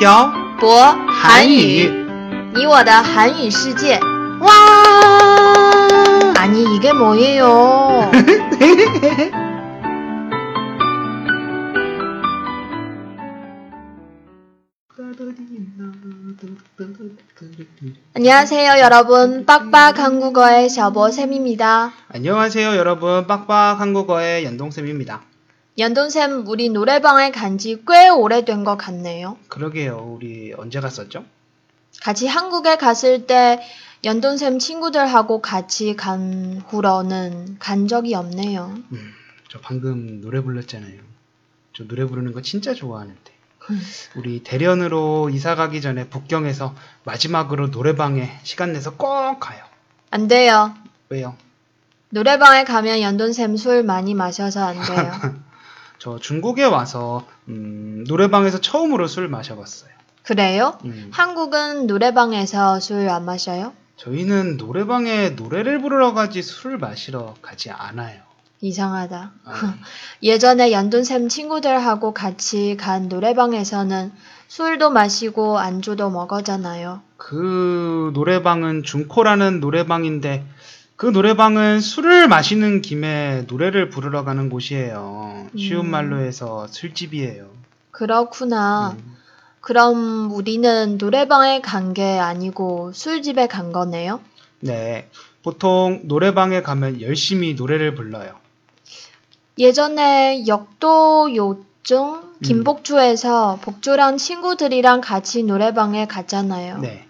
漂博韩语你我的韩语世界。 와! 아니 이게 뭐예요? 안녕하세요 여러분 빡빡 한국어의 샤버쌤입니다. 안녕하세요, 여러분. 빡빡 한국어의 연동쌤입니다. 연돈쌤 우리 노래방에 간 지 꽤 오래된 것 같네요. 그러게요. 우리 언제 갔었죠? 같이 한국에 갔을 때 연돈쌤 친구들하고 같이 간 후로는 간 적이 없네요. 음, 저 방금 노래 불렀잖아요. 저 노래 부르는 거 진짜 좋아하는데. 우리 대련으로 이사 가기 전에 북경에서 마지막으로 노래방에 시간 내서 꼭 가요. 안 돼요. 왜요? 노래방에 가면 연돈쌤 술 많이 마셔서 안 돼요. 저 중국에 와서 음, 노래방에서 처음으로 술 마셔봤어요. 그래요? 음, 한국은 노래방에서 술 안 마셔요? 저희는 노래방에 노래를 부르러 가지 술을 마시러 가지 않아요. 이상하다. 아, 예전에 연돈쌤 친구들하고 같이 간 노래방에서는 술도 마시고 안주도 먹었잖아요. 그 노래방은 중코라는 노래방인데 그 노래방은 술을 마시는 김에 노래를 부르러 가는 곳이에요. 쉬운 음. 말로 해서 술집이에요. 그렇구나. 음, 그럼 우리는 노래방에 간 게 아니고 술집에 간 거네요? 네. 보통 노래방에 가면 열심히 노래를 불러요. 예전에 역도 요정 김복주에서 복주랑 친구들이랑 같이 노래방에 갔잖아요. 네.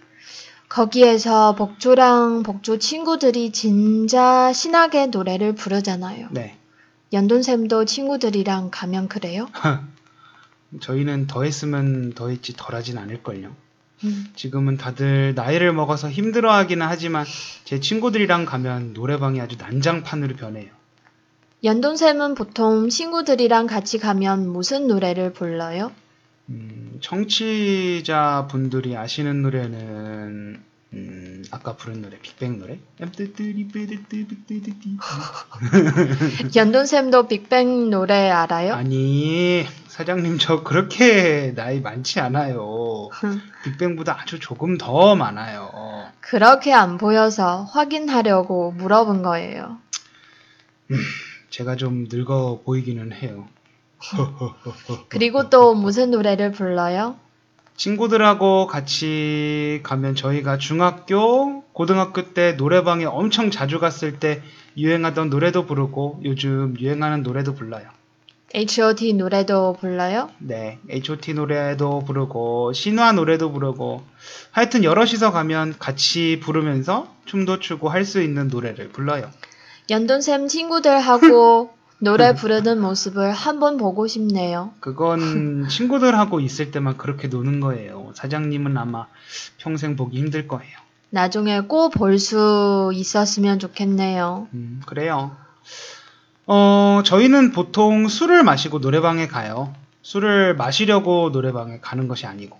거기에서 복주랑 복주 친구들이 진짜 신나게 노래를 부르잖아요. 네. 연돈쌤도 친구들이랑 가면 그래요? 저희는 더 했으면 더 했지 덜 하진 않을걸요. 음, 지금은 다들 나이를 먹어서 힘들어 하기는 하지만 제 친구들이랑 가면 노래방이 아주 난장판으로 변해요. 연돈쌤은 보통 친구들이랑 같이 가면 무슨 노래를 불러요? 음, 청취자 분들이 아시는 노래는 음, 아까 부른 노래 빅뱅 노래 연돈쌤도 빅뱅 노래 알아요? 아니 사장님 저 그렇게 나이 많지 않아요 빅뱅보다 아주 조금 더 많아요 그렇게 안 보여서 확인하려고 물어본 거예요. 제가 좀 늙어 보이기는 해요 그리고 또 무슨 노래를 불러요? 친구들하고 같이 가면 저희가 중학교, 고등학교 때 노래방에 엄청 자주 갔을 때 유행하던 노래도 부르고 요즘 유행하는 노래도 불러요. H.O.T 노래도 불러요? 네, H.O.T 노래도 부르고 신화 노래도 부르고 하여튼 여럿이서 가면 같이 부르면서 춤도 추고 할 수 있는 노래를 불러요. 연돈쌤 친구들하고 노래 부르는 모습을 한번 보고 싶네요. 그건 친구들하고 있을 때만 그렇게 노는 거예요. 사장님은 아마 평생 보기 힘들 거예요. 나중에 꼭 볼 수 있었으면 좋겠네요. 음, 그래요. 어, 저희는 보통 술을 마시고 노래방에 가요. 술을 마시려고 노래방에 가는 것이 아니고.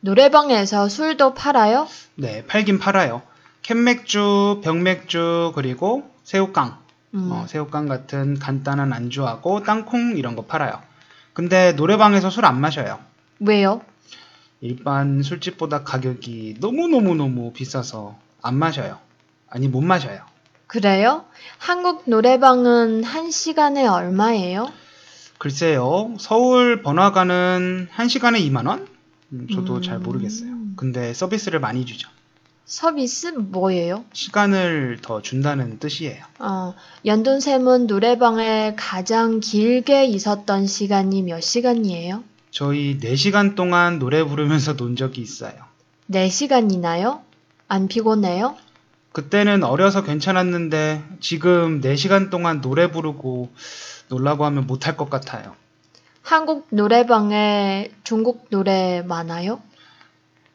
노래방에서 술도 팔아요? 네, 팔긴 팔아요. 캔맥주, 병맥주, 그리고 새우깡. 음, 어, 새우깡 같은 간단한 안주하고 땅콩 이런 거 팔아요. 근데 노래방에서 술 안 마셔요. 왜요? 일반 술집보다 가격이 너무너무너무 비싸서 안 마셔요. 아니, 못 마셔요. 그래요? 한국 노래방은 한 시간에 얼마예요? 글쎄요, 서울 번화가는 1시간에 2만원? 음, 저도 음. 잘 모르겠어요. 근데 서비스를 많이 주죠. 서비스 뭐예요? 시간을 더 준다는 뜻이에요. 어, 연돈쌤은 노래방에 가장 길게 있었던 시간이 몇 시간이에요? 저희 4시간 동안 노래 부르면서 논 적이 있어요. 4시간이나요? 안 피곤해요? 그때는 어려서 괜찮았는데 지금 4시간 동안 노래 부르고 놀라고 하면 못할 것 같아요. 한국 노래방에 중국 노래 많아요?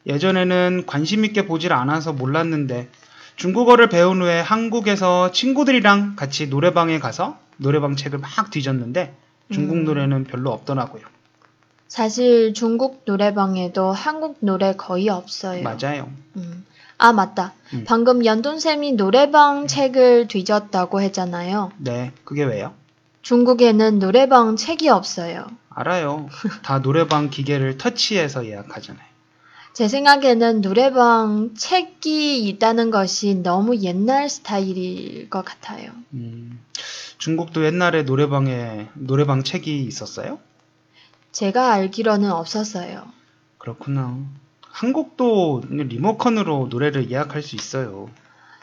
예전에는 관심 있게 보질 않아서 몰랐는데 중국어를 배운 후에 한국에서 친구들이랑 같이 노래방에 가서 노래방 책을 막 뒤졌는데 중국 음. 노래는 별로 없더라고요. 사실 중국 노래방에도 한국 노래 거의 없어요. 맞아요. 음. 아, 맞다. 음. 방금 연돈쌤이 노래방 책을 뒤졌다고 했잖아요. 네, 그게 왜요? 중국에는 노래방 책이 없어요. 알아요. 다 노래방 기계를 터치해서 예약하잖아요. 제 생각에는 노래방 책이 있다는 것이 너무 옛날 스타일일 것 같아요. 음, 중국도 옛날에 노래방에 노래방 책이 있었어요? 제가 알기로는 없었어요. 그렇구나. 한국도 리모컨으로 노래를 예약할 수 있어요.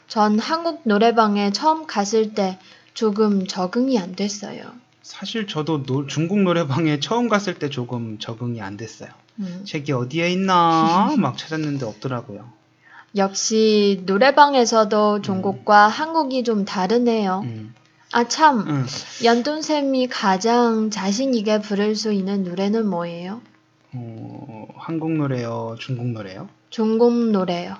전 한국 노래방에 처음 갔을 때 조금 적응이 안 됐어요. 사실 저도 노- 중국 노래방에 처음 갔을 때 조금 적응이 안 됐어요. 음, 책이 어디에 있나 막 찾았는데 없더라고요. 역시 노래방에서도 중국과 한국이 좀 다르네요. 음, 아, 참. 음. 연돈쌤이 가장 자신있게 부를 수 있는 노래는 뭐예요? 어, 한국 노래요, 중국 노래요? 중국 노래요.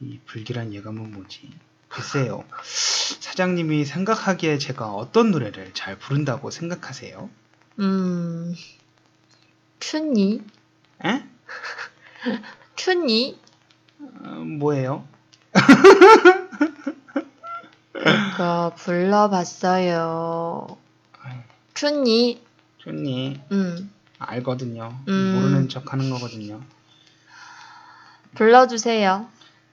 이 불길한 예감은 뭐지? 글쎄요. 사장님이 생각하기에 제가 어떤 노래를 잘 부른다고 생각하세요? 음, 춘니? 에? 춘니? 어, 뭐예요? 그거 불러봤어요. 춘니? 좋니? 음, 알거든요. 음. 모르는 척 하는 거거든요. 불러주세요.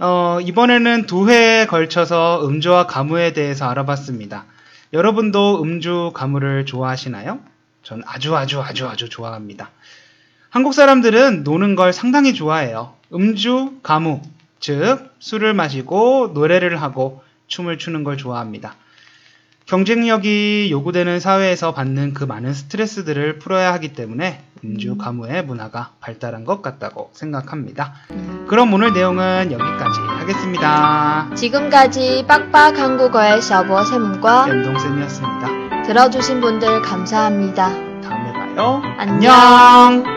어, 이번에는 두 회에 걸쳐서 음주와 가무에 대해서 알아봤습니다. 여러분도 음주, 가무를 좋아하시나요? 전 아주 아주 아주 아주 좋아합니다. 한국 사람들은 노는 걸 상당히 좋아해요. 음주, 가무, 즉 술을 마시고 노래를 하고 춤을 추는 걸 좋아합니다. 경쟁력이 요구되는 사회에서 받는 그 많은 스트레스들을 풀어야 하기 때문에 음주, 음. 가무의 문화가 발달한 것 같다고 생각합니다. 음. 그럼 오늘 내용은 여기까지 하겠습니다. 지금까지 빡빡 한국어의 샤버 쌤과 연동쌤이었습니다. 들어주신 분들 감사합니다. 다음에 봐요. 안녕. 안녕.